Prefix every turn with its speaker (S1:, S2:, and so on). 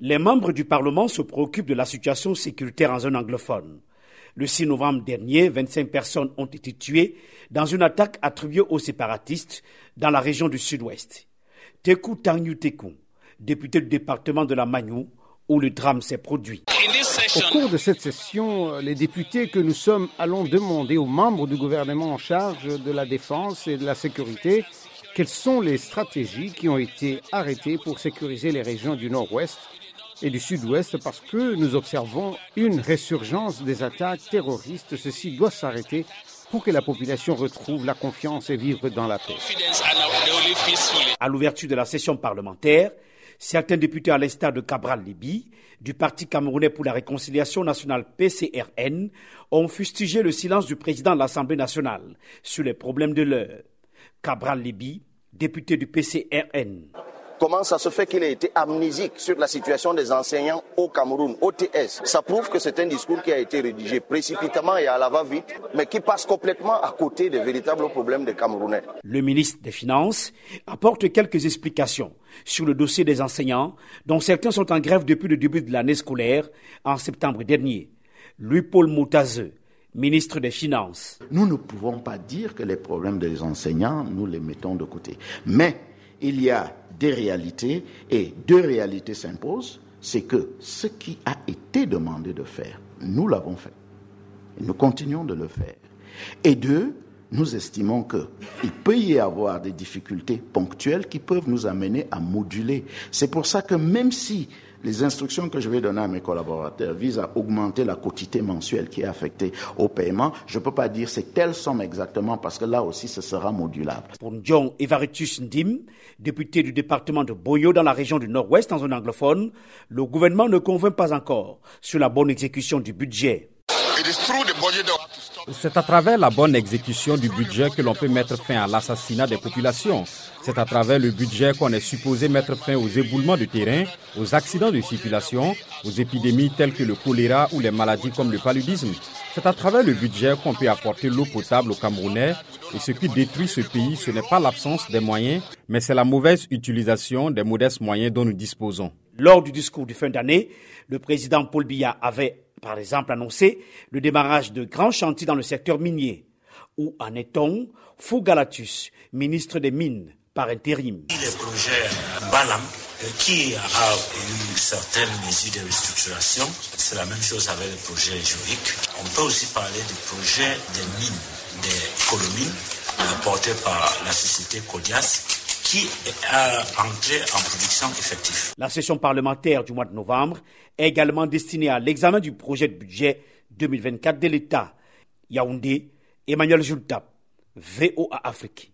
S1: Les membres du Parlement se préoccupent de la situation sécuritaire en zone anglophone. Le 6 novembre dernier, 25 personnes ont été tuées dans une attaque attribuée aux séparatistes dans la région du sud-ouest. Teku Tangyu Teku, député du département de la Magnou, où le drame s'est produit.
S2: Au cours de cette session, les députés que nous sommes allons demander aux membres du gouvernement en charge de la défense et de la sécurité quelles sont les stratégies qui ont été arrêtées pour sécuriser les régions du nord-ouest et du sud-ouest parce que nous observons une résurgence des attaques terroristes. Ceci doit s'arrêter pour que la population retrouve la confiance et vive dans la paix.
S1: À l'ouverture de la session parlementaire, certains députés à l'instar de Cabral Libi, du Parti camerounais pour la réconciliation nationale PCRN, ont fustigé le silence du président de l'Assemblée nationale sur les problèmes de l'heure. Cabral Libi, député du PCRN.
S3: Comment ça se fait qu'il ait été amnésique sur la situation des enseignants au Cameroun, OTS Ça prouve que c'est un discours qui a été rédigé précipitamment et à la va-vite, mais qui passe complètement à côté des véritables problèmes des Camerounais.
S1: Le ministre des Finances apporte quelques explications sur le dossier des enseignants, dont certains sont en grève depuis le début de l'année scolaire en septembre dernier. Louis-Paul Moutazeux, ministre des Finances.
S4: Nous ne pouvons pas dire que les problèmes des enseignants, nous les mettons de côté. Mais il y a des réalités et deux réalités s'imposent. C'est que ce qui a été demandé de faire, nous l'avons fait. Et nous continuons de le faire. Et deux, nous estimons qu'il peut y avoir des difficultés ponctuelles qui peuvent nous amener à moduler. C'est pour ça que même si les instructions que je vais donner à mes collaborateurs visent à augmenter la quotité mensuelle qui est affectée au paiement. Je ne peux pas dire c'est telle somme exactement parce que là aussi ce sera modulable.
S1: Pour John Evaritus Ndim, député du département de Boyo dans la région du Nord-Ouest en zone anglophone, le gouvernement ne convainc pas encore sur la bonne exécution du budget.
S5: C'est à travers la bonne exécution du budget que l'on peut mettre fin à l'assassinat des populations. C'est à travers le budget qu'on est supposé mettre fin aux éboulements de terrain, aux accidents de circulation, aux épidémies telles que le choléra ou les maladies comme le paludisme. C'est à travers le budget qu'on peut apporter l'eau potable aux Camerounais. Et ce qui détruit ce pays, ce n'est pas l'absence des moyens, mais c'est la mauvaise utilisation des modestes moyens dont nous disposons.
S1: Lors du discours de fin d'année, le président Paul Biya avait par exemple annoncé le démarrage de grands chantiers dans le secteur minier. Où en est-on? Fougalatus, ministre des Mines, par intérim.
S6: Le projet Balam, qui a eu certaines mesures de restructuration, c'est la même chose avec le projet Juric. On peut aussi parler du projet des mines, des colomines, porté par la société Codias, qui a entré en production effective.
S1: La session parlementaire du mois de novembre est également destinée à l'examen du projet de budget 2024 de l'État. Yaoundé, Emmanuel Jultap, VOA Afrique.